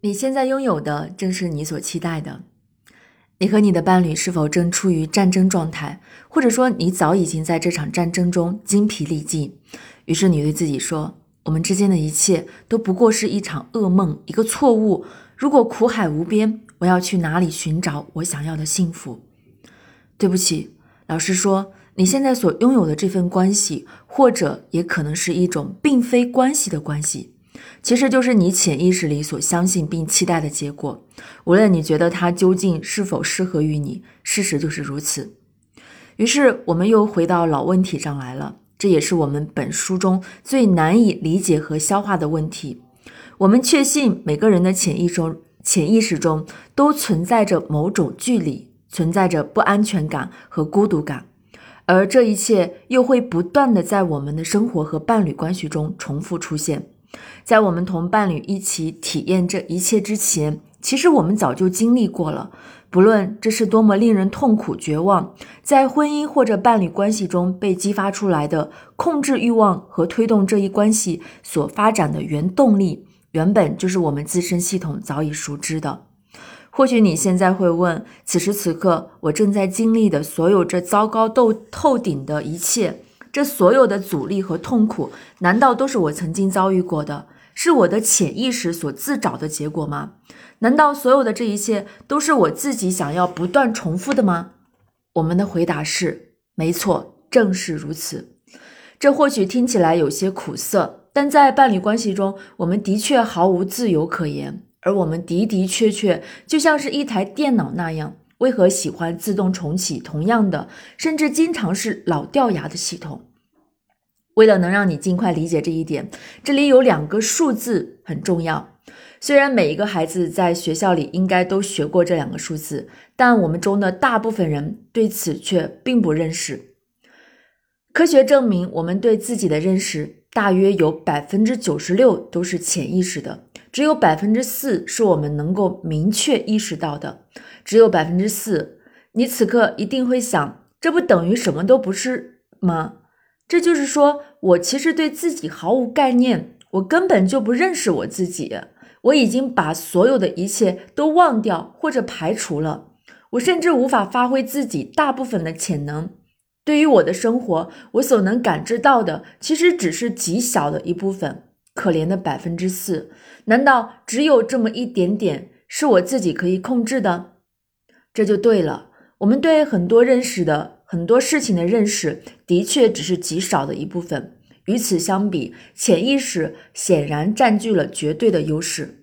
你现在拥有的正是你所期待的。你和你的伴侣是否正处于战争状态，或者说你早已经在这场战争中精疲力尽？于是你对自己说：“我们之间的一切都不过是一场噩梦，一个错误。如果苦海无边，我要去哪里寻找我想要的幸福？”对不起，老实说，你现在所拥有的这份关系，或者也可能是一种并非关系的关系。其实就是你潜意识里所相信并期待的结果，无论你觉得它究竟是否适合于你，事实就是如此。于是我们又回到老问题上来了，这也是我们本书中最难以理解和消化的问题。我们确信每个人的潜意中、潜意识中都存在着某种距离，存在着不安全感和孤独感，而这一切又会不断的在我们的生活和伴侣关系中重复出现。在我们同伴侣一起体验这一切之前，其实我们早就经历过了。不论这是多么令人痛苦、绝望，在婚姻或者伴侣关系中被激发出来的控制欲望和推动这一关系所发展的原动力，原本就是我们自身系统早已熟知的。或许你现在会问：此时此刻，我正在经历的所有这糟糕透透顶的一切。这所有的阻力和痛苦，难道都是我曾经遭遇过的，是我的潜意识所自找的结果吗？难道所有的这一切都是我自己想要不断重复的吗？我们的回答是：没错，正是如此。这或许听起来有些苦涩，但在伴侣关系中，我们的确毫无自由可言，而我们的的确确就像是一台电脑那样。为何喜欢自动重启同样的，甚至经常是老掉牙的系统？为了能让你尽快理解这一点，这里有两个数字很重要。虽然每一个孩子在学校里应该都学过这两个数字，但我们中的大部分人对此却并不认识。科学证明，我们对自己的认识大约有百分之九十六都是潜意识的，只有百分之四是我们能够明确意识到的。只有百分之四，你此刻一定会想，这不等于什么都不是吗？这就是说我其实对自己毫无概念，我根本就不认识我自己，我已经把所有的一切都忘掉或者排除了，我甚至无法发挥自己大部分的潜能。对于我的生活，我所能感知到的，其实只是极小的一部分。可怜的百分之四，难道只有这么一点点是我自己可以控制的？这就对了。我们对很多认识的很多事情的认识，的确只是极少的一部分。与此相比，潜意识显然占据了绝对的优势。